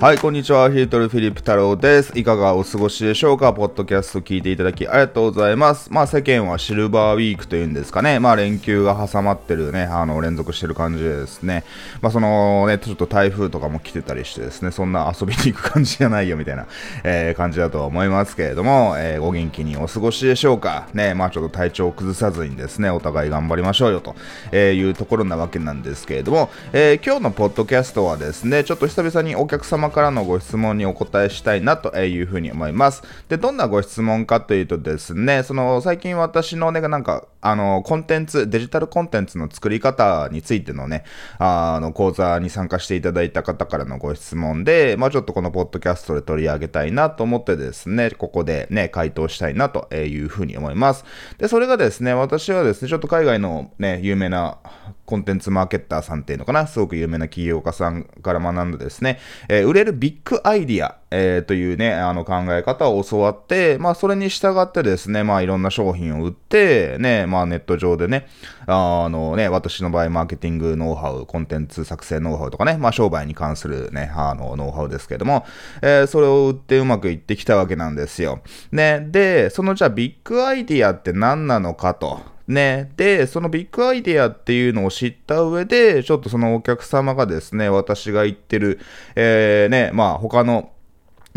はい、こんにちは。ヒートルフィリップ太郎です。いかがお過ごしでしょうか？ポッドキャスト聞いていただきありがとうございます。まあ世間はシルバーウィークというんですかね。まあ連休が挟まってるね、あの連続してる感じでですね。まあそのね、ちょっと台風とかも来てたりしてですね、そんな遊びに行く感じじゃないよみたいな、えー、感じだと思いますけれども、えー、お元気にお過ごしでしょうか？ね、まあちょっと体調を崩さずにですね、お互い頑張りましょうよと、えいうところなわけなんですけれども、えー、今日のポッドキャストはですね、ちょっと久々にお客様からのご質問問にお答えしたいなというふうに思います。で、どんなご質問かというとですね、その最近私のね、なんか、あの、コンテンツ、デジタルコンテンツの作り方についてのね、あの、講座に参加していただいた方からのご質問で、まあちょっとこのポッドキャストで取り上げたいなと思ってですね、ここでね、回答したいなというふうに思います。で、それがですね、私はですね、ちょっと海外のね、有名なコンテンツマーケッターさんっていうのかな、すごく有名な起業家さんから学んでですね、えー、売れるビッグアイディア、えー、というね、あの考え方を教わって、まあそれに従ってですね、まあいろんな商品を売って、ね、まあネット上でね、あのね、私の場合マーケティングノウハウ、コンテンツ作成ノウハウとかね、まあ商売に関するね、あのノウハウですけども、えー、それを売ってうまくいってきたわけなんですよ。ね、で、そのじゃあビッグアイディアって何なのかと。ね。で、そのビッグアイディアっていうのを知った上で、ちょっとそのお客様がですね、私が言ってる、えー、ね、まあ他の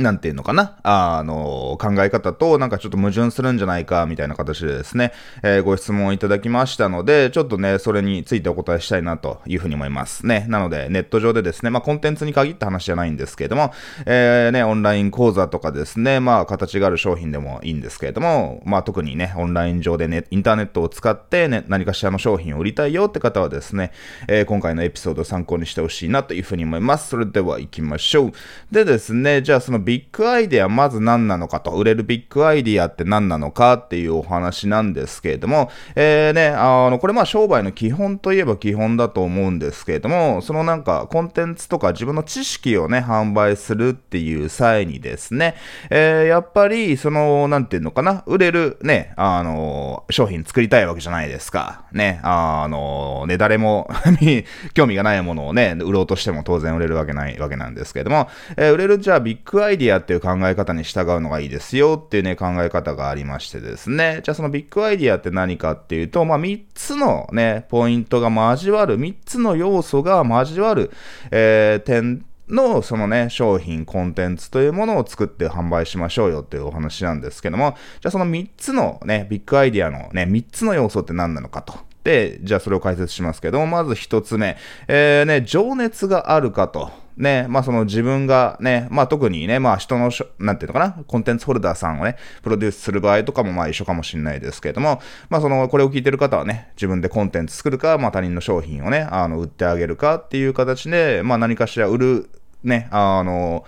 なんていうのかな？あの、考え方となんかちょっと矛盾するんじゃないかみたいな形でですね、えー、ご質問いただきましたので、ちょっとね、それについてお答えしたいなというふうに思いますね。なので、ネット上でですね、まあコンテンツに限った話じゃないんですけれども、えー、ね、オンライン講座とかですね、まあ形がある商品でもいいんですけれども、まあ特にね、オンライン上でね、インターネットを使ってね、何かしらの商品を売りたいよって方はですね、えー、今回のエピソードを参考にしてほしいなというふうに思います。それでは行きましょう。でですね、じゃあそのビッグアイデアまず何なのかと、売れるビッグアイディアって何なのかっていうお話なんですけれども、えーね、あの、これまあ商売の基本といえば基本だと思うんですけれども、そのなんかコンテンツとか自分の知識をね、販売するっていう際にですね、えー、やっぱり、その、なんていうのかな、売れるね、あの、商品作りたいわけじゃないですか。ね、あの、ね、誰も 興味がないものをね、売ろうとしても当然売れるわけないわけなんですけれども、えー、売れるじゃあビッグアイデアィアっていう考え方に従うのがいいですよっていうね、考え方がありましてですね。じゃあそのビッグアイディアって何かっていうと、まあ3つのね、ポイントが交わる、3つの要素が交わる、えー、点のそのね、商品、コンテンツというものを作って販売しましょうよっていうお話なんですけども、じゃあその3つのね、ビッグアイディアのね、3つの要素って何なのかと。で、じゃあそれを解説しますけども、まず1つ目、えー、ね、情熱があるかと。ね、まあその自分がね、まあ特にね、まあ人のなんていうのかな、コンテンツホルダーさんをね、プロデュースする場合とかもまあ一緒かもしれないですけれども、まあその、これを聞いてる方はね、自分でコンテンツ作るか、まあ他人の商品をね、あの、売ってあげるかっていう形で、まあ何かしら売る、ね、あの、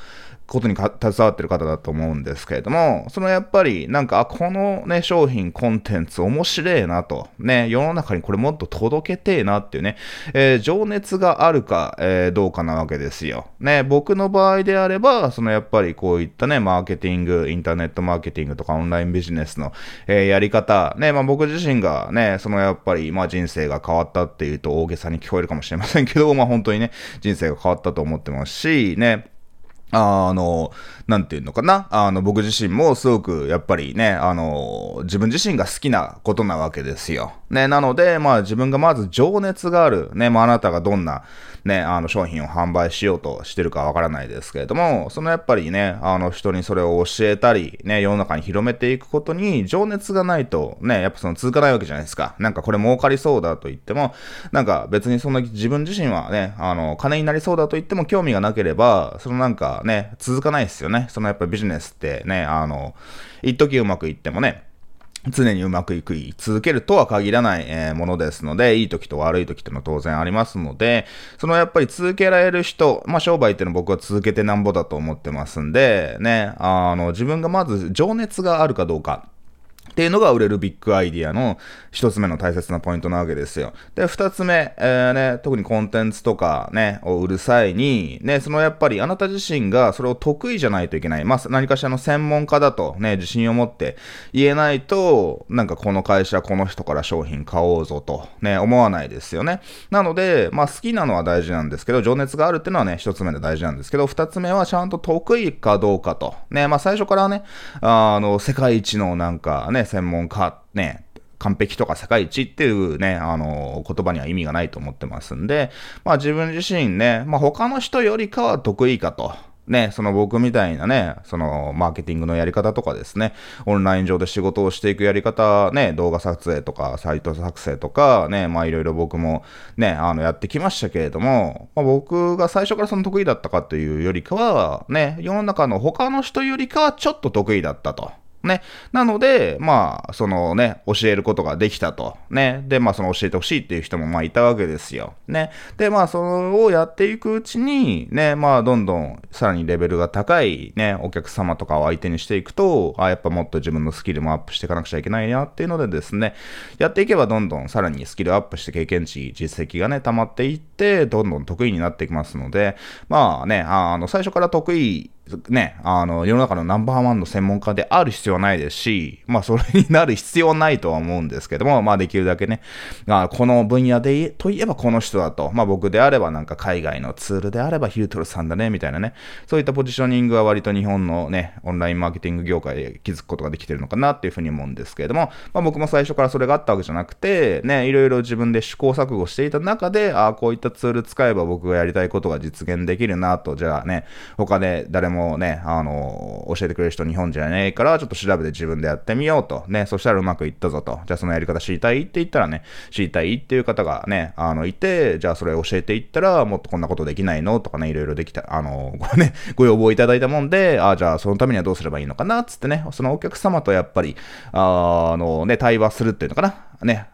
ことに携わってる方だと思うんですけれども、そのやっぱりなんか、このね、商品、コンテンツ面白いなと、ね、世の中にこれもっと届けてえなっていうね、えー、情熱があるか、えー、どうかなわけですよ。ね、僕の場合であれば、そのやっぱりこういったね、マーケティング、インターネットマーケティングとかオンラインビジネスの、えー、やり方、ね、まあ僕自身がね、そのやっぱり、まあ人生が変わったっていうと大げさに聞こえるかもしれませんけど、まあ本当にね、人生が変わったと思ってますし、ね、あの、なんていうのかな？あの、僕自身もすごく、やっぱりね、あの、自分自身が好きなことなわけですよ。ね、なので、まあ自分がまず情熱がある。ね、まああなたがどんな、ね、あの商品を販売しようとしてるかわからないですけれども、そのやっぱりね、あの人にそれを教えたり、ね、世の中に広めていくことに情熱がないと、ね、やっぱその続かないわけじゃないですか。なんかこれ儲かりそうだと言っても、なんか別にその自分自身はね、あの、金になりそうだと言っても興味がなければ、そのなんかね、続かないですよね。そのやっぱビジネスってね、あの、一時うまくいってもね、常にうまくいく続けるとは限らない、えー、ものですので、いい時と悪い時っていうのは当然ありますので、そのやっぱり続けられる人、まあ商売っていうのは僕は続けてなんぼだと思ってますんで、ね、あの、自分がまず情熱があるかどうか。っていうのが売れるビッグアイディアの一つ目の大切なポイントなわけですよ。で、二つ目、えー、ね、特にコンテンツとかね、を売る際に、ね、そのやっぱりあなた自身がそれを得意じゃないといけない。まあ、何かしらの専門家だとね、自信を持って言えないと、なんかこの会社、この人から商品買おうぞと、ね、思わないですよね。なので、まあ、好きなのは大事なんですけど、情熱があるっていうのはね、一つ目で大事なんですけど、二つ目はちゃんと得意かどうかと。ね、まあ、最初からね、あの、世界一のなんかね、専門家、ね、完璧とか世界一っていうね、あの、言葉には意味がないと思ってますんで、まあ自分自身ね、まあ他の人よりかは得意かと。ね、その僕みたいなね、そのマーケティングのやり方とかですね、オンライン上で仕事をしていくやり方、ね、動画撮影とか、サイト作成とか、ね、まあいろいろ僕もね、あのやってきましたけれども、まあ、僕が最初からその得意だったかというよりかは、ね、世の中の他の人よりかはちょっと得意だったと。ね。なので、まあ、そのね、教えることができたと。ね。で、まあ、その教えてほしいっていう人もまあいたわけですよ。ね。で、まあ、それをやっていくうちに、ね、まあ、どんどんさらにレベルが高いね、お客様とかを相手にしていくと、あ、やっぱもっと自分のスキルもアップしていかなくちゃいけないなっていうのでですね、やっていけばどんどんさらにスキルアップして経験値、実績がね、溜まっていって、どんどん得意になっていきますので、まあね、あの、最初から得意ね、あの、世の中のナンバーワンの専門家である必要はないですし、まあ、それになる必要はないとは思うんですけども、まあ、できるだけね、あこの分野で、といえばこの人だと、まあ、僕であればなんか海外のツールであればヒルトルさんだね、みたいなね、そういったポジショニングは割と日本のね、オンラインマーケティング業界で気づくことができてるのかなっていうふうに思うんですけれども、まあ、僕も最初からそれがあったわけじゃなくて、ね、いろいろ自分で試行錯誤していた中で、ああ、こういったツール使えば僕がやりたいことが実現できるなと、じゃあね、他で誰ももね、あの、教えてくれる人日本じゃねえから、ちょっと調べて自分でやってみようと。ね、そしたらうまくいったぞと。じゃあそのやり方知りたいって言ったらね、知りたいっていう方がね、あの、いて、じゃあそれ教えていったら、もっとこんなことできないのとかね、いろいろできた、あの、これね、ご要望いただいたもんで、あじゃあそのためにはどうすればいいのかな、つってね、そのお客様とやっぱり、あのね、対話するっていうのかな。ね、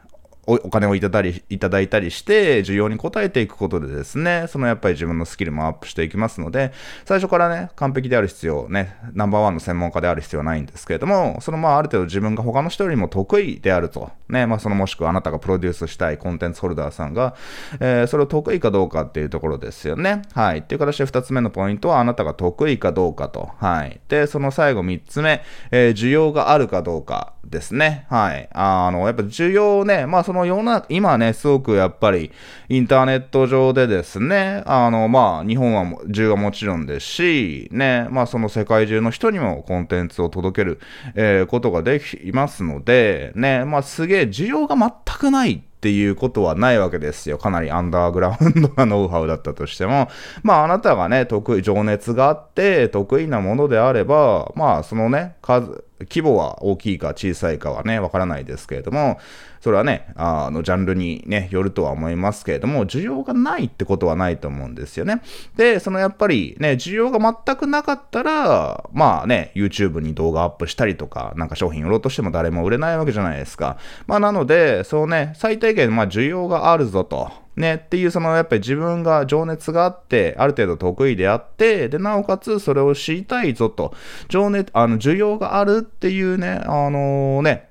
お金をいただりいただいたりして、需要に応えていくことでですね、そのやっぱり自分のスキルもアップしていきますので、最初からね、完璧である必要、ね、ナンバーワンの専門家である必要はないんですけれども、そのまあある程度自分が他の人よりも得意であると、ね、まあそのもしくはあなたがプロデュースしたいコンテンツホルダーさんが、えー、それを得意かどうかっていうところですよね。はい。っていう形で2つ目のポイントはあなたが得意かどうかと。はい。で、その最後3つ目、えー、需要があるかどうかですね。はい。あの、やっぱ需要ね、まあその世の中、今ね、すごくやっぱりインターネット上でですね、あの、まあ日本は需要はもちろんですし、ね、まあその世界中の人にもコンテンツを届ける、えー、ことができますので、ね、まあすげえで需要が全くないっていうことはないわけですよ。かなりアンダーグラウンドなノウハウだったとしても。まああなたがね、得意、情熱があって得意なものであれば、まあそのね、数、規模は大きいか小さいかはね、わからないですけれども、それはね、あの、ジャンルにね、よるとは思いますけれども、需要がないってことはないと思うんですよね。で、そのやっぱりね、需要が全くなかったら、まあね、YouTube に動画アップしたりとか、なんか商品売ろうとしても誰も売れないわけじゃないですか。まあなので、そうね、最低限、まあ需要があるぞと。ね、っていう、その、やっぱり自分が情熱があって、ある程度得意であって、で、なおかつそれを知りたいぞと、情熱、あの、需要があるっていうね、あのー、ね、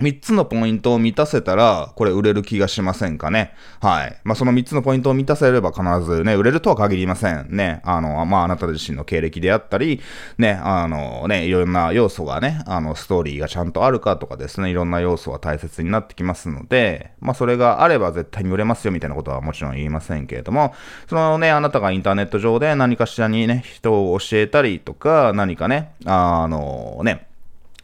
3つのポイントを満たせたら、これ売れる気がしませんかね？はい。まあ、その3つのポイントを満たせれば必ずね、売れるとは限りません。ね。あの、まあ、あなた自身の経歴であったり、ね、あの、ね、いろんな要素がね、あの、ストーリーがちゃんとあるかとかですね、いろんな要素は大切になってきますので、まあ、それがあれば絶対に売れますよみたいなことはもちろん言いませんけれども、そのね、あなたがインターネット上で何かしらにね、人を教えたりとか、何かね、あの、ね、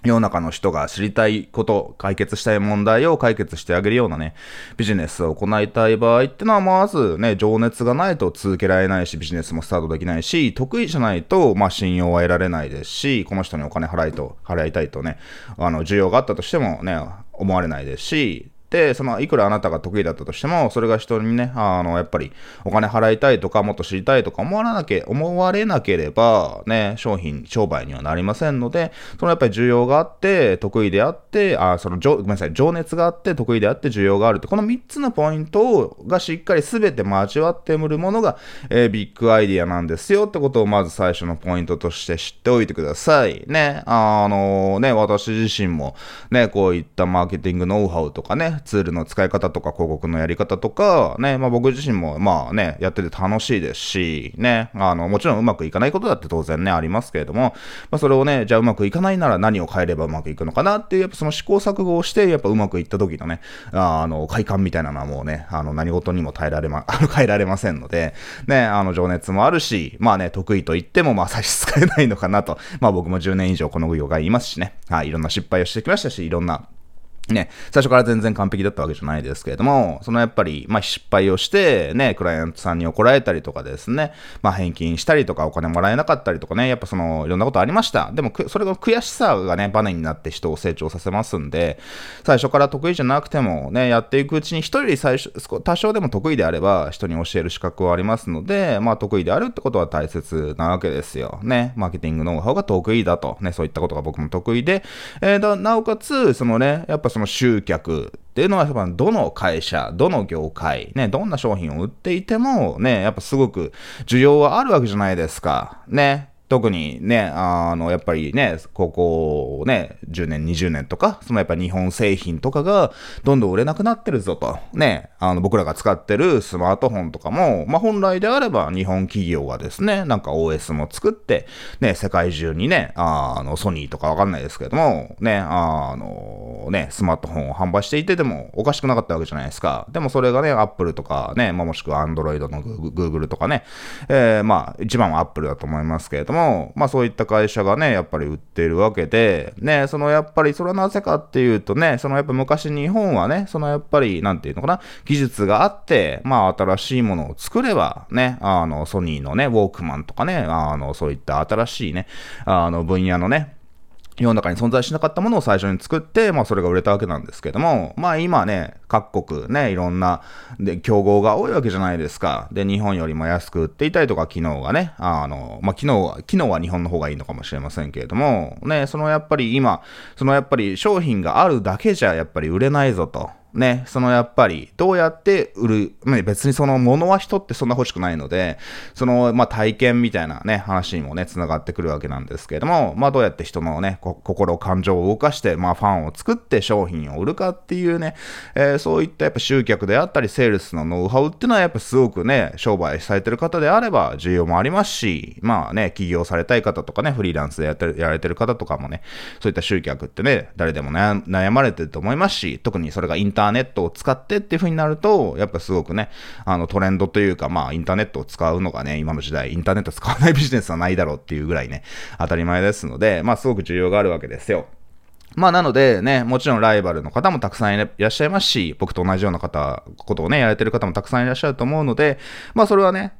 世の中の人が知りたいこと、解決したい問題を解決してあげるようなね、ビジネスを行いたい場合ってのは、まずね、情熱がないと続けられないし、ビジネスもスタートできないし、得意じゃないと、まあ、信用は得られないですし、この人にお金払いと、払いたいとね、あの、需要があったとしてもね、思われないですし、で、その、いくらあなたが得意だったとしても、それが人にね、あの、やっぱり、お金払いたいとか、もっと知りたいとか思わなけ、思われなければ、ね、商品、商売にはなりませんので、そのやっぱり需要があって、得意であって、あ、その、ごめんなさい、情熱があって、得意であって、需要があるって、この3つのポイントがしっかり全て交わってくるものが、えー、ビッグアイディアなんですよってことを、まず最初のポイントとして知っておいてください。ね、あのね、私自身も、ね、こういったマーケティングノウハウとかね、ツールの使い方とか広告のやり方とか、ね、まあ僕自身もまあね、やってて楽しいですし、ね、あの、もちろんうまくいかないことだって当然ね、ありますけれども、まあそれをね、じゃあうまくいかないなら何を変えればうまくいくのかなっていう、やっぱその試行錯誤をして、やっぱうまくいった時のね、あの、快感みたいなのはもうね、あの、何事にも耐えられま、あ の変えられませんので、ね、あの、情熱もあるし、まあね、得意と言ってもまあ差し支えないのかなと、まあ僕も10年以上この業界いますしね、はい、いろんな失敗をしてきましたし、いろんなね、最初から全然完璧だったわけじゃないですけれども、そのやっぱり、まあ失敗をして、ね、クライアントさんに怒られたりとかですね、まあ返金したりとかお金もらえなかったりとかね、やっぱその、いろんなことありました。でも、それが悔しさがね、バネになって人を成長させますんで、最初から得意じゃなくてもね、やっていくうちに一人で最初、多少でも得意であれば人に教える資格はありますので、まあ得意であるってことは大切なわけですよ。ね、マーケティングノウハウが得意だと。ね、そういったことが僕も得意で、えー、なおかつ、そのね、やっぱその集客、っていうのは、やっぱどの会社、どの業界、ね、どんな商品を売っていても、ね、やっぱすごく需要はあるわけじゃないですか。ね。特にね、あの、やっぱりね、ここね、10年、20年とか、そのやっぱ日本製品とかがどんどん売れなくなってるぞと。ね、あの、僕らが使ってるスマートフォンとかも、まあ、本来であれば日本企業がですね、なんか OS も作って、ね、世界中にね、あの、ソニーとかわかんないですけども、ね、あの、ね、スマートフォンを販売していてでもおかしくなかったわけじゃないですか。でもそれがね、Apple とかね、まあ、もしくは Android の Google とかね、えー、まあ、一番は Apple だと思いますけれども、も、まあそういった会社がね、やっぱり売ってるわけで、ね、そのやっぱりそれはなぜかっていうとね、そのやっぱ昔日本はね、そのやっぱり、なんていうのかな、技術があって、まあ新しいものを作れば、ね、あの、ソニーのね、ウォークマンとかね、あの、そういった新しいね、あの分野のね、世の中に存在しなかったものを最初に作って、まあそれが売れたわけなんですけども、まあ今ね、各国ね、いろんな、で、競合が多いわけじゃないですか。で、日本よりも安く売っていたりとか、機能がね、あの、まあ機能は、機能は日本の方がいいのかもしれませんけれども、ね、そのやっぱり今、そのやっぱり商品があるだけじゃやっぱり売れないぞと。ね、そのやっぱり、どうやって売る、ま、別にその物は人ってそんな欲しくないので、その、まあ、体験みたいなね、話にもね、繋がってくるわけなんですけれども、まあ、どうやって人のね、心、感情を動かして、まあ、ファンを作って商品を売るかっていうね、えー、そういったやっぱ集客であったり、セールスのノウハウっていうのはやっぱすごくね、商売されてる方であれば、需要もありますし、まあね、起業されたい方とかね、フリーランスでやってやられてる方とかもね、そういった集客ってね、誰でも悩まれてると思いますし、特にそれがインターターネットを使ってってっていう風になると、やっぱすごくね、あのトレンドというか、まあインターネットを使うのがね、今の時代、インターネット使わないビジネスはないだろうっていうぐらいね、当たり前ですので、まあすごく需要があるわけですよ。まあなのでね、もちろんライバルの方もたくさんいらっしゃいますし、僕と同じような方、ことをね、やれてる方もたくさんいらっしゃると思うので、まあそれはね、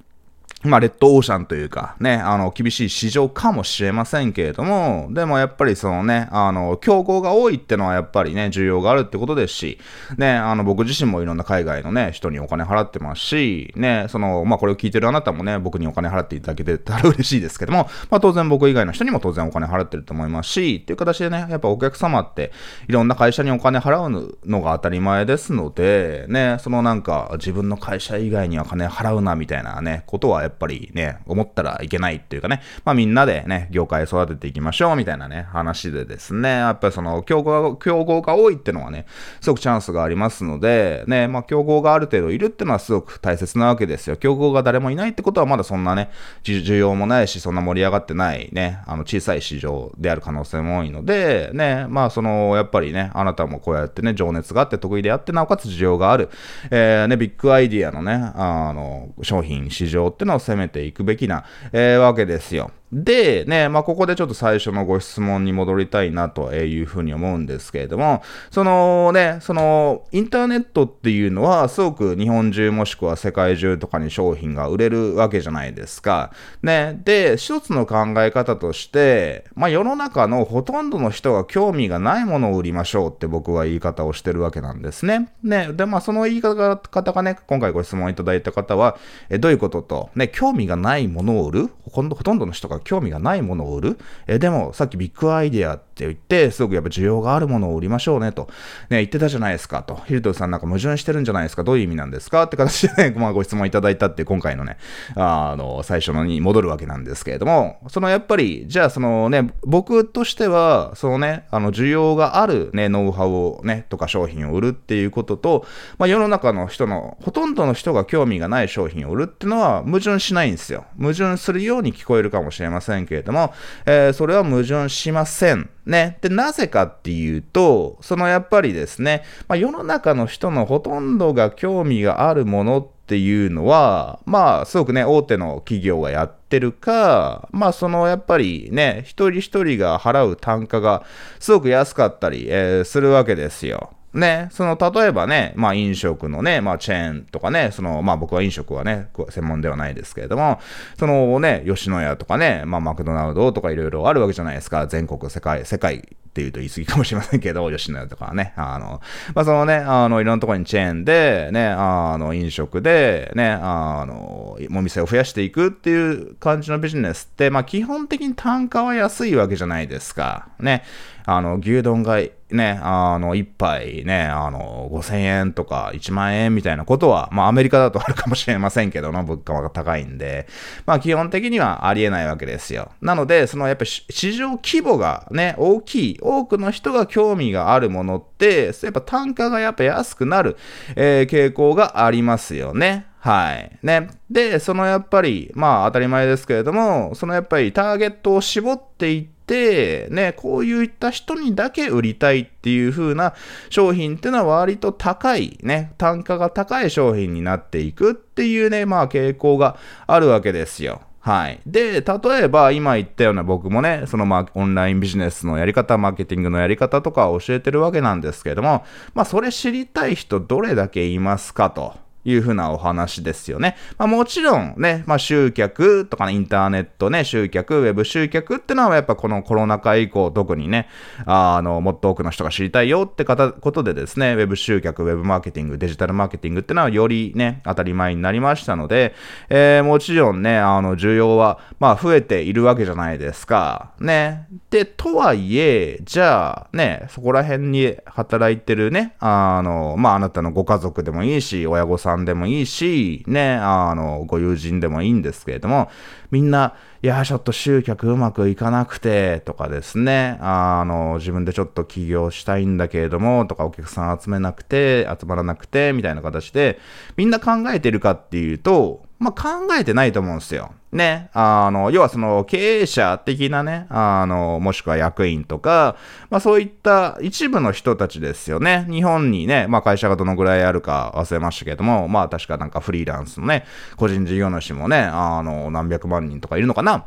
まあ、レッドオーシャンというか、ね、あの、厳しい市場かもしれませんけれども、でもやっぱりそのね、あの、競合が多いってのはやっぱりね、需要があるってことですし、ね、あの、僕自身もいろんな海外のね、人にお金払ってますし、ね、その、まあ、これを聞いてるあなたもね、僕にお金払っていただけてたら嬉しいですけども、まあ、当然僕以外の人にも当然お金払ってると思いますし、っていう形でね、やっぱお客様って、いろんな会社にお金払うのが当たり前ですので、ね、そのなんか、自分の会社以外には金払うな、みたいなね、ことはやっぱっぱりね、思ったらいけないっていうかね、まあみんなでね、業界育てていきましょうみたいなね、話でですね、やっぱりその競合競合が多いっていうのはね、すごくチャンスがありますので、ね、まあ競合がある程度いるっていうのはすごく大切なわけですよ。競合が誰もいないってことはまだそんなね、需要もないし、そんな盛り上がってないね、あの小さい市場である可能性も多いので、ね、まあその、やっぱりね、あなたもこうやってね、情熱があって得意であって、なおかつ需要がある、えー、ね、ビッグアイディアのね、あの、商品、市場っていうのを攻めていくべきな、えー、わけですよ。で、ね、まあ、ここでちょっと最初のご質問に戻りたいなというふうに思うんですけれども、そのね、その、インターネットっていうのは、すごく日本中もしくは世界中とかに商品が売れるわけじゃないですか。ね、で、一つの考え方として、まあ、世の中のほとんどの人が興味がないものを売りましょうって僕は言い方をしてるわけなんですね。ね、で、まあ、その言い方がね、今回ご質問いただいた方は、えどういうことと、ね、興味がないものを売るほとんどの人が興味がないものを売る。えでも、さっきビッグアイデアって言って、すごくやっぱ需要があるものを売りましょうねと、ね、言ってたじゃないですかと。ヒルトさんなんか矛盾してるんじゃないですかどういう意味なんですかって形でね、まあ、ご質問いただいたって今回のね、あの、最初のに戻るわけなんですけれども、そのやっぱり、じゃあそのね、僕としては、そのね、あの、需要があるね、ノウハウをね、とか商品を売るっていうことと、まあ、世の中の人の、ほとんどの人が興味がない商品を売るっていうのは矛盾しないんですよ。矛盾するように聞こえるかもしれませんけれども、えー、それは矛盾しません。ね。で、なぜかっていうと、そのやっぱりですね、まあ、世の中の人のほとんどが興味があるものっていうのは、まあ、すごくね、大手の企業がやってるか、まあ、そのやっぱりね、一人一人が払う単価がすごく安かったり、えー、するわけですよ。ね、その、例えばね、まあ飲食のね、まあチェーンとかね、その、まあ僕は飲食はね、専門ではないですけれども、そのね、吉野家とかね、まあマクドナルドとかいろいろあるわけじゃないですか。全国、世界、世界っていうと言い過ぎかもしれませんけど、吉野家とかはね、あの、まあそのね、あの、いろんなところにチェーンで、ね、あの、飲食で、ね、あの、お店を増やしていくっていう感じのビジネスって、まあ基本的に単価は安いわけじゃないですか。ね。あの、牛丼がね、あの、一杯ね、あの、5000円とか1万円みたいなことは、まあアメリカだとあるかもしれませんけどの、物価が高いんで、まあ基本的にはありえないわけですよ。なので、そのやっぱり市場規模がね、大きい、多くの人が興味があるものって、やっぱ単価がやっぱ安くなる、えー、傾向がありますよね。はい。ね。で、そのやっぱり、まあ当たり前ですけれども、そのやっぱりターゲットを絞っていって、ね、こういった人にだけ売りたいっていう風な商品っていうのは割と高い、ね、単価が高い商品になっていくっていうね、まあ傾向があるわけですよ。はい。で、例えば今言ったような僕もね、そのまオンラインビジネスのやり方、マーケティングのやり方とか教えてるわけなんですけれども、まあそれ知りたい人どれだけいますかと。いうふうなお話ですよね。まあ、もちろんね、まあ、集客とかね、インターネットね、集客、ウェブ集客ってのはやっぱこのコロナ禍以降特にね、あの、もっと多くの人が知りたいよって方ことでですね、ウェブ集客、ウェブマーケティング、デジタルマーケティングってのはよりね、当たり前になりましたので、えー、もちろんね、あの、需要は、まあ、増えているわけじゃないですか。ね。で、とはいえ、じゃあ、ね、そこら辺に働いてるね、あの、まあ、あなたのご家族でもいいし、親御さんんでもいいし、ね、あの、ご友人でもいいんですけれども、みんな、いや、ちょっと集客うまくいかなくて、とかですね、あの、自分でちょっと起業したいんだけれども、とかお客さん集めなくて、集まらなくて、みたいな形で、みんな考えてるかっていうと、まあ、考えてないと思うんですよ。ね。あの、要はその経営者的なね、あの、もしくは役員とか、まあそういった一部の人たちですよね。日本にね、まあ会社がどのぐらいあるか忘れましたけども、まあ確かなんかフリーランスのね、個人事業主もね、あの、何百万人とかいるのかな。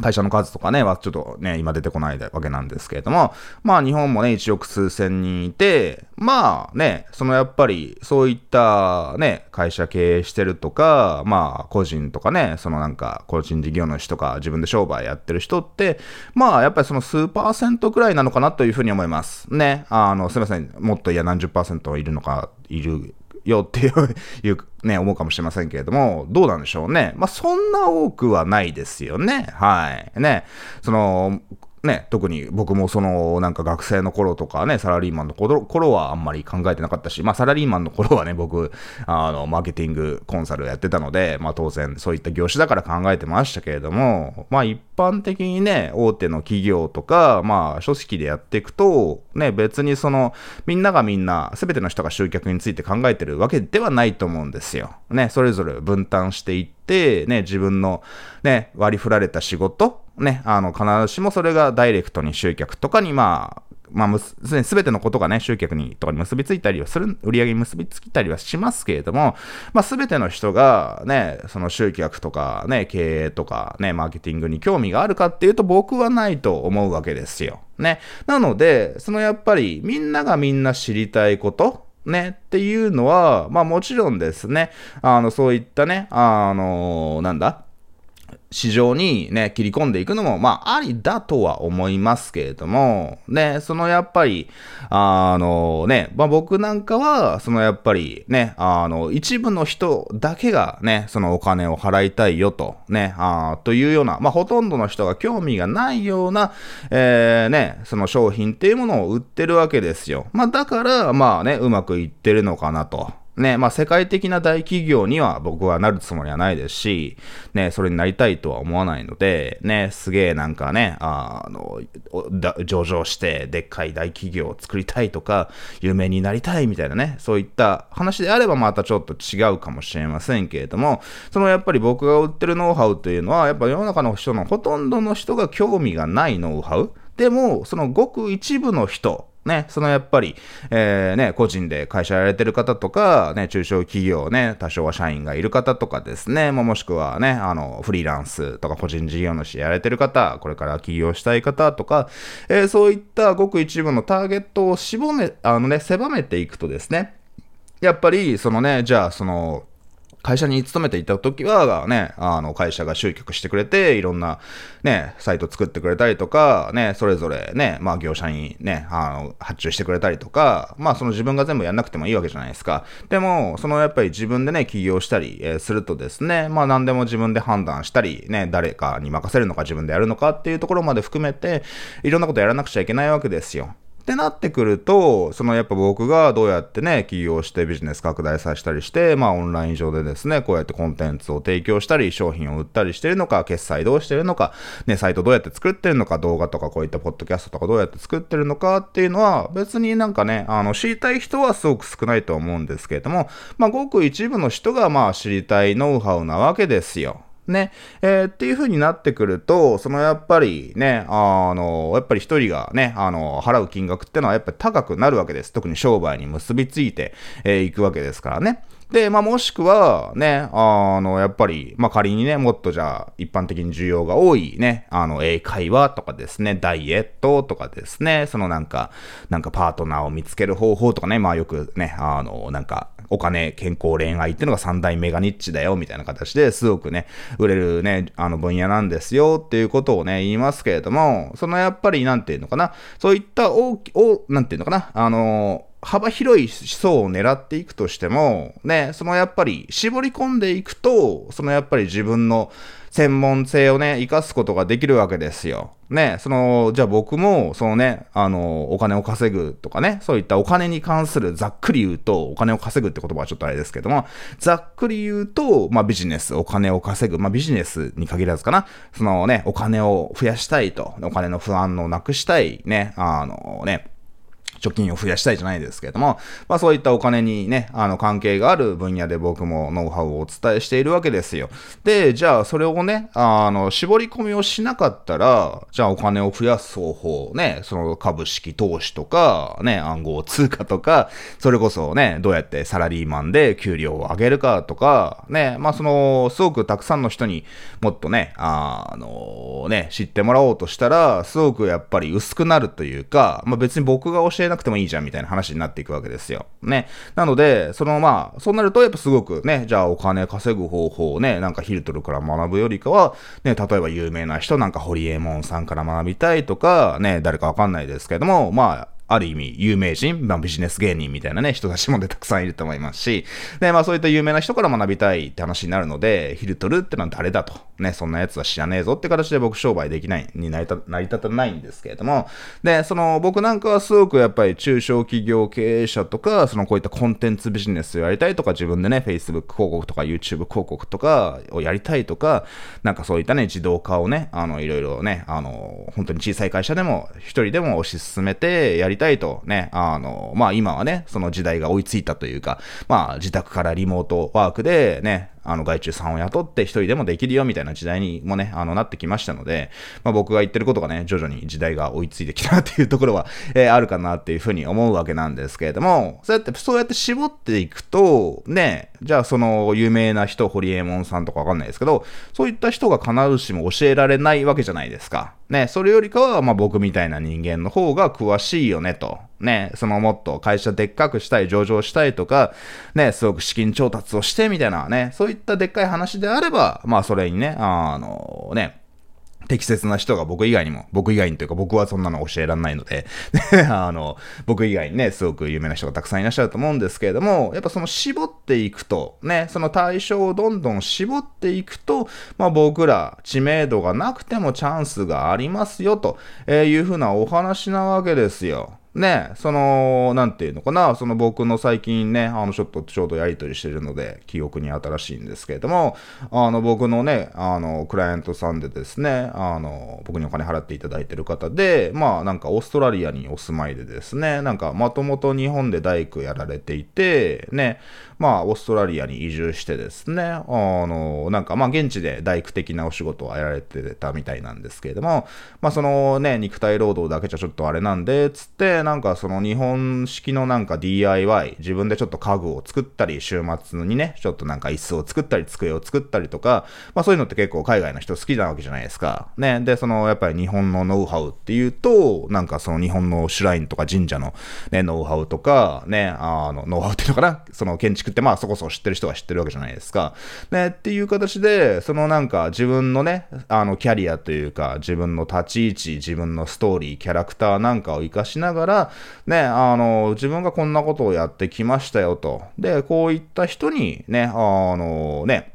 会社の数とかね、はちょっとね、今出てこないわけなんですけれども、まあ日本もね、1億数千人いて、まあね、そのやっぱりそういったね、会社経営してるとか、まあ個人とかね、そのなんか個人事業主とか自分で商売やってる人って、まあやっぱりその数パーセントくらいなのかなというふうに思います。ね、あの、すいません、もっといや何十パーセントいるのか、いるよっていうね、思うかもしれませんけれども、どうなんでしょうね。まあ、そんな多くはないですよね。はい。ね。その、ね、特に僕もそのなんか学生の頃とかね、サラリーマンの頃頃はあんまり考えてなかったし、まあサラリーマンの頃はね、僕、あの、マーケティングコンサルやってたので、まあ当然そういった業種だから考えてましたけれども、まあ一般的にね、大手の企業とか、まあ組織でやっていくと、ね、別にその、みんながみんな、すべての人が集客について考えてるわけではないと思うんですよ。ね、それぞれ分担していって、ね、自分のね、割り振られた仕事、ね、あの、必ずしもそれがダイレクトに集客とかに、まあ、まあ、すすべてのことがね、集客にとかに結びついたりはする、売り上げに結びついたりはしますけれども、まあ、すべての人がね、その集客とかね、経営とかね、マーケティングに興味があるかっていうと僕はないと思うわけですよ。ね。なので、そのやっぱりみんながみんな知りたいこと、ね、っていうのは、まあもちろんですね、あの、そういったね、あの、なんだ、市場にね、切り込んでいくのも、まあ、ありだとは思いますけれども、ね、そのやっぱり、あのね、まあ僕なんかは、そのやっぱりね、あの、一部の人だけがね、そのお金を払いたいよと、ね、あというような、まあほとんどの人が興味がないような、えー、ね、その商品っていうものを売ってるわけですよ。まあだから、まあね、うまくいってるのかなと。ね、まあ世界的な大企業には僕はなるつもりはないですし、ね、それになりたいとは思わないので、ね、すげえなんかね、あの、上場してでっかい大企業を作りたいとか、有名になりたいみたいなね、そういった話であればまたちょっと違うかもしれませんけれども、そのやっぱり僕が売ってるノウハウというのは、やっぱ世の中の人のほとんどの人が興味がないノウハウ。でも、そのごく一部の人、ね、そのやっぱり、えー、ね、個人で会社やられてる方とか、ね、中小企業ね、多少は社員がいる方とかですね、ももしくはね、あの、フリーランスとか個人事業主やられてる方、これから起業したい方とか、えー、そういったごく一部のターゲットを絞め、あのね、狭めていくとですね、やっぱり、そのね、じゃあ、その、会社に勤めていた時は、ね、あの、会社が集客してくれて、いろんな、ね、サイト作ってくれたりとか、ね、それぞれね、まあ業者にね、あの、発注してくれたりとか、まあその自分が全部やんなくてもいいわけじゃないですか。でも、そのやっぱり自分でね、起業したり、え、するとですね、まあ何でも自分で判断したり、ね、誰かに任せるのか自分でやるのかっていうところまで含めて、いろんなことやらなくちゃいけないわけですよ。ってなってくると、そのやっぱ僕がどうやってね、起業してビジネス拡大させたりして、まあオンライン上でですね、こうやってコンテンツを提供したり、商品を売ったりしてるのか、決済どうしてるのか、ね、サイトどうやって作ってるのか、動画とかこういったポッドキャストとかどうやって作ってるのかっていうのは、別になんかね、あの、知りたい人はすごく少ないと思うんですけれども、まあごく一部の人がまあ知りたいノウハウなわけですよ。ね、えー、っていう風になってくると、そのやっぱりね、あの、やっぱり一人がね、あの、払う金額ってのはやっぱり高くなるわけです。特に商売に結びついてい、えー、くわけですからね。で、まあ、もしくは、ね、あの、やっぱり、まあ、仮にね、もっとじゃあ、一般的に需要が多いね、あの、英会話とかですね、ダイエットとかですね、そのなんか、なんかパートナーを見つける方法とかね、まあ、よくね、あの、なんか、お金、健康、恋愛っていうのが三大メガニッチだよ、みたいな形ですごくね、売れるね、あの分野なんですよっていうことをね、言いますけれども、そのやっぱり、なんていうのかな、そういった大き、お、なんていうのかな、あの幅広い層を狙っていくとしても、ね、そのやっぱり絞り込んでいくと、そのやっぱり自分の専門性をね、活かすことができるわけですよ。ね、その、じゃあ僕も、そのね、あの、お金を稼ぐとかね、そういったお金に関するざっくり言うと、お金を稼ぐって言葉はちょっとあれですけども、ざっくり言うと、まあビジネス、お金を稼ぐ、まあビジネスに限らずかな、そのね、お金を増やしたいと、お金の不安をなくしたい、ね、あのね、貯金を増やしたいじゃないですけれども、まあそういったお金にね、あの関係がある分野で僕もノウハウをお伝えしているわけですよ。で、じゃあそれをね、あの、絞り込みをしなかったら、じゃあお金を増やす方法、ね、その株式投資とか、ね、暗号通貨とか、それこそね、どうやってサラリーマンで給料を上げるかとか、ね、まあその、すごくたくさんの人にもっとね、あのね、知ってもらおうとしたら、すごくやっぱり薄くなるというか、まあ別に僕が教えなくてもいいじゃんみたいな話になっていくわけですよ。ね。なので、そのまあ、そうなるとやっぱすごくね、じゃあお金稼ぐ方法をね、なんかヒルトルから学ぶよりかは、ね、例えば有名な人なんかホリエモンさんから学びたいとか、ね、誰かわかんないですけども、まあ、ある意味、有名人、まあ、ビジネス芸人みたいなね、人たちもでたくさんいると思いますし、で、まあそういった有名な人から学びたいって話になるので、ヒルトルってのは誰だと。ね、そんな奴は知らねえぞって形で僕商売できない、になりた、成り立たないんですけれども、で、その僕なんかはすごくやっぱり中小企業経営者とか、そのこういったコンテンツビジネスをやりたいとか、自分でね、Facebook 広告とか YouTube 広告とかをやりたいとか、なんかそういったね、自動化をね、あの、いろいろね、あの、本当に小さい会社でも、一人でも推し進めてやりたいと、ね、あの、まあ今はね、その時代が追いついたというか、まあ自宅からリモートワークでね、あの、外注さんを雇って一人でもできるよみたいな時代にもね、あの、なってきましたので、まあ、僕が言ってることがね、徐々に時代が追いついてきたっていうところは、えー、あるかなっていうふうに思うわけなんですけれども、そうやって、そうやって絞っていくと、ね、じゃあその有名な人、ホリエモンさんとかわかんないですけど、そういった人が必ずしも教えられないわけじゃないですか。ね、それよりかは、まあ僕みたいな人間の方が詳しいよねと。ね、そのもっと会社でっかくしたい、上場したいとか、ね、すごく資金調達をしてみたいなね、そういったでっかい話であれば、まあそれにね、あのね、適切な人が僕以外にも、僕以外にというか僕はそんなの教えらんないので あの、僕以外にね、すごく有名な人がたくさんいらっしゃると思うんですけれども、やっぱその絞っていくと、ね、その対象をどんどん絞っていくと、まあ僕ら知名度がなくてもチャンスがありますよというふうなお話なわけですよ。ね、その、なんていうのかな、その僕の最近ね、あの、ちょっとちょうどやりとりしてるので、記憶に新しいんですけれども、あの、僕のね、あの、クライアントさんでですね、あの、僕にお金払っていただいてる方で、まあ、なんかオーストラリアにお住まいでですね、なんか、もともと日本で大工やられていて、ね、まあ、オーストラリアに移住してですね、あの、なんか、まあ、現地で大工的なお仕事をやられてたみたいなんですけれども、まあ、そのね、肉体労働だけじゃちょっとあれなんで、つって、なんかその日本式のなんか DIY、自分でちょっと家具を作ったり、週末にね、ちょっとなんか椅子を作ったり、机を作ったりとか、まあそういうのって結構海外の人好きなわけじゃないですか。ね。で、そのやっぱり日本のノウハウっていうと、なんかその日本のシュラインとか神社のね、ノウハウとか、ね、あの、ノウハウっていうのかな？その建築ってまあそこそこ知ってる人が知ってるわけじゃないですか。ね、っていう形で、そのなんか自分のね、あのキャリアというか、自分の立ち位置、自分のストーリー、キャラクターなんかを活かしながら、ね、あの、自分がこんなことをやってきましたよと。で、こういった人にね、あのね、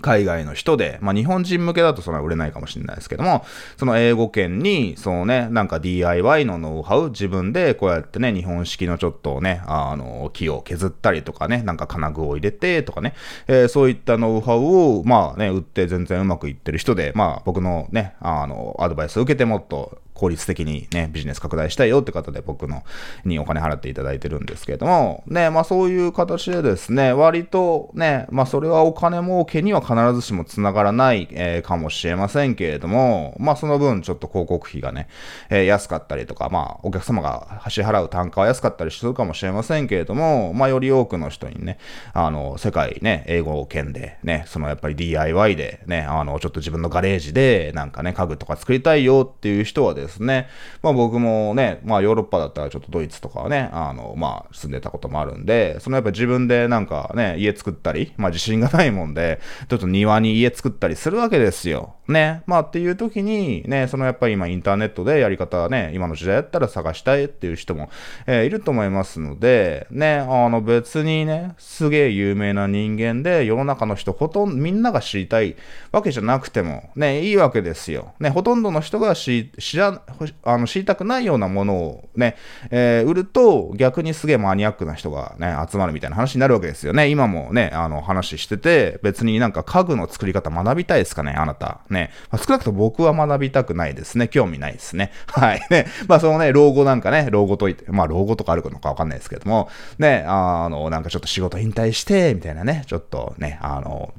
海外の人で、まあ日本人向けだとそれは売れないかもしれないですけども、その英語圏に、そのね、なんか DIY のノウハウ、自分でこうやってね、日本式のちょっとね、あの、木を削ったりとかね、なんか金具を入れてとかね、えー、そういったノウハウを、まあね、売って全然うまくいってる人で、まあ僕のね、あの、アドバイスを受けてもっと効率的にね、ビジネス拡大したいよって方で僕のにお金払っていただいてるんですけれども、ね、まあそういう形でですね、割とね、まあそれはお金儲けには必ずしもつながらない、えー、かもしれませんけれども、まあその分ちょっと広告費がね、えー、安かったりとか、まあお客様が支払う単価は安かったりするかもしれませんけれども、まあより多くの人にね、あの、世界ね、英語圏でね、そのやっぱり DIY でね、あの、ちょっと自分のガレージでなんかね、家具とか作りたいよっていう人はですねですね。まあ僕もね、まあヨーロッパだったらちょっとドイツとかはね、あの、まあ住んでたこともあるんで、そのやっぱ自分でなんかね、家作ったり、まあ自信がないもんで、ちょっと庭に家作ったりするわけですよ。ね。まあっていう時に、ね、そのやっぱり今インターネットでやり方はね、今の時代だったら探したいっていう人も、えー、いると思いますので、ね、あの別にね、すげえ有名な人間で世の中の人ほとんどみんなが知りたいわけじゃなくても、ね、いいわけですよ。ね、ほとんどの人が知ら、あの知りたくないようなものをね、えー、売ると逆にすげえマニアックな人がね、集まるみたいな話になるわけですよね。今もね、あの話してて、別になんか家具の作り方学びたいですかね、あなた。ね。まあ、少なくとも僕は学びたくないですね。興味ないですね。はい。ね。まあそのね、老後なんかね、老後といって、まあ老後とかあるのかわかんないですけども、ね、あの、なんかちょっと仕事引退して、みたいなね、ちょっとね、あの、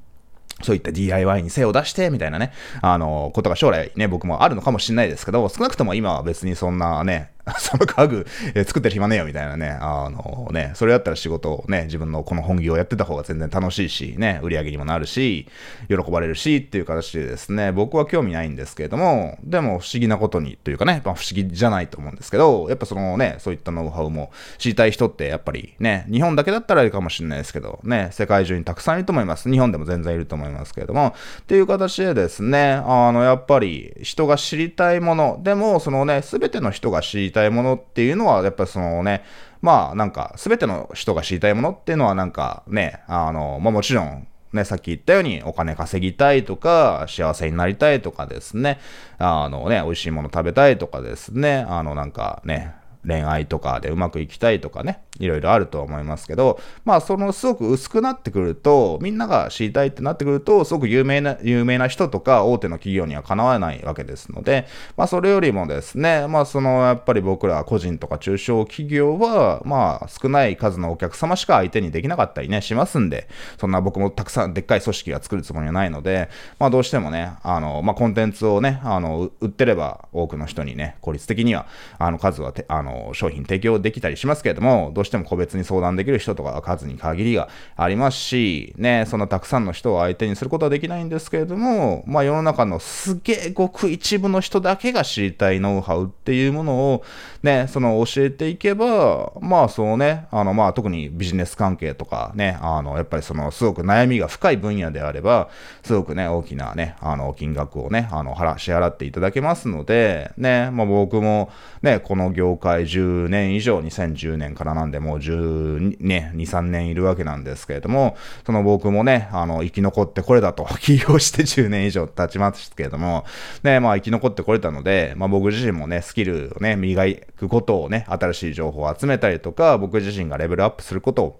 そういった DIY に精を出して、みたいなね、あの、ことが将来ね、僕もあるのかもしれないですけど、少なくとも今は別にそんなね、その家具、えー、作ってる暇ねえよみたいなね、あのね、それだったら仕事をね、自分のこの本業をやってた方が全然楽しいし、ね、売り上げにもなるし、喜ばれるしっていう形でですね、僕は興味ないんですけれども、でも不思議なことにというかね、まあ、不思議じゃないと思うんですけど、やっぱそのね、そういったノウハウも知りたい人ってやっぱりね、日本だけだったらいいかもしれないですけど、ね、世界中にたくさんいると思います。日本でも全然いると思いますけれども、っていう形でですね、あの、やっぱり人が知りたいもの、でもそのね、すべての人が知りたいたいものっていうのは、やっぱりそのね、まあなんか、すべての人が知りたいものっていうのはなんかね、あの、まあもちろん、ね、さっき言ったようにお金稼ぎたいとか、幸せになりたいとかですね、あのね、美味しいもの食べたいとかですね、あのなんかね、恋愛とかでうまくいきたいとかね、いろいろあると思いますけど、まあ、そのすごく薄くなってくると、みんなが知りたいってなってくると、すごく有名な、有名な人とか大手の企業にはかなわないわけですので、まあ、それよりもですね、まあ、その、やっぱり僕ら個人とか中小企業は、まあ、少ない数のお客様しか相手にできなかったりね、しますんで、そんな僕もたくさんでっかい組織が作るつもりはないので、まあ、どうしてもね、あの、まあ、コンテンツをね、あの、売ってれば多くの人にね、効率的には、あの、数はあの、商品提供できたりしますけれども、どうしても個別に相談できる人とか数に限りがありますし、ね、そのたくさんの人を相手にすることはできないんですけれども、まあ、世の中のすげえごく一部の人だけが知りたいノウハウっていうものを、ね、その教えていけば、まあそうね、あのまあ特にビジネス関係とかね、あのやっぱりそのすごく悩みが深い分野であれば、すごくね、大きなね、あの金額をね、あの払支払っていただけますので、ね、まあ僕もね、この業界10年以上、2010年からなんでもう12、ね、2、3年いるわけなんですけれども、その僕もね、あの生き残ってこれだと、起業して10年以上経ちますけれども、ね、まあ生き残ってこれたので、まあ僕自身もね、スキルをね、磨くことをね、新しい情報を集めたりとか、僕自身がレベルアップすることを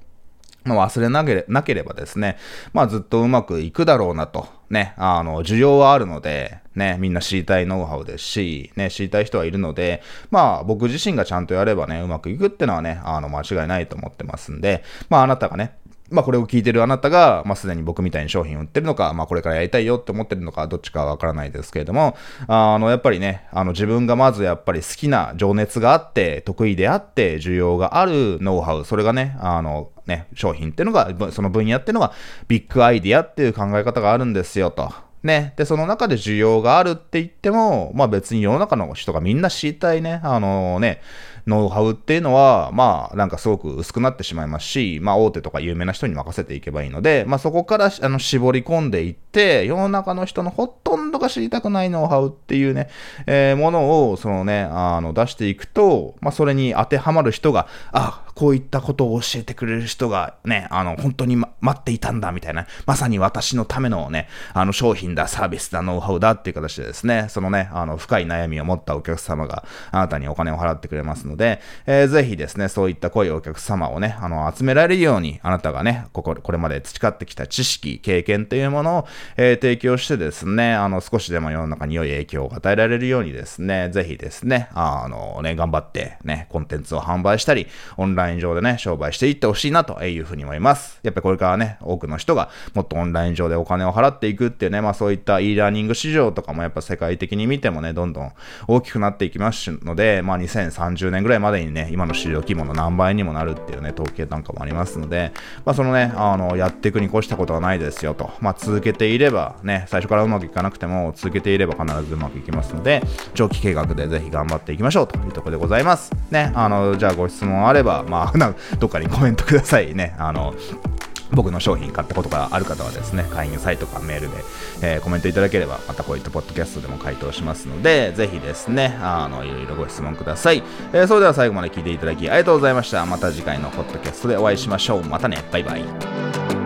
まあ、忘れなけれなければですね、まあずっとうまくいくだろうなと。ね、あの、需要はあるので、ね、みんな知りたいノウハウですし、ね、知りたい人はいるので、まあ僕自身がちゃんとやればね、うまくいくってのはね、あの、間違いないと思ってますんで、まああなたがね、まあこれを聞いてるあなたが、まあすでに僕みたいに商品売ってるのか、まあこれからやりたいよって思ってるのか、どっちかわからないですけれども、あの、やっぱりね、あの自分がまずやっぱり好きな情熱があって、得意であって、需要があるノウハウ、それがね、あの、ね、商品っていうのが、その分野っていうのが、ビッグアイディアっていう考え方があるんですよと。ね。で、その中で需要があるって言っても、まあ別に世の中の人がみんな知りたいね、あのね、ノウハウっていうのは、まあ、なんかすごく薄くなってしまいますし、まあ、大手とか有名な人に任せていけばいいので、まあ、そこからあの絞り込んでいって、世の中の人のほとんどが知りたくないノウハウっていうね、えー、ものを、そのね、あの、出していくと、まあ、それに当てはまる人が、あ、こういったことを教えてくれる人がね、あの、本当に、ま、待っていたんだ、みたいな、まさに私のためのね、あの、商品だ、サービスだ、ノウハウだっていう形でですね、そのね、あの、深い悩みを持ったお客様があなたにお金を払ってくれますので、えー、ぜひですね、そういった濃いお客様をね、あの、集められるように、あなたがね、ここ、これまで培ってきた知識、経験というものを、えー、提供してですね、あの、少しでも世の中に良い影響を与えられるようにですね、ぜひですね、あのね、頑張ってね、コンテンツを販売したり、オンライン上でね、商売していってほしいなというふうに思います。やっぱりこれからね、多くの人がもっとオンライン上でお金を払っていくっていうね、まあそういった e ラーニング市場とかもやっぱ世界的に見てもね、どんどん大きくなっていきますので、まあ2030年ぐらいまでにね、今の市場規模の何倍にもなるっていうね、統計なんかもありますので、まあそのね、あの、やっていくに越したことはないですよと。まあ続けていればね、最初からうまくいかなくても続けていれば必ずうまくいきますので、長期計画でぜひ頑張っていきましょうというところでございます。ね、あの、じゃあご質問あれば、まあ、どっかにコメントくださいね。あの、僕の商品買ったことがある方はですね、会員サイトかメールで、えー、コメントいただければ、またこういったポッドキャストでも回答しますので、ぜひですね、あの、いろいろご質問ください。えー、それでは最後まで聞いていただきありがとうございました。また次回のポッドキャストでお会いしましょう。またね、バイバイ。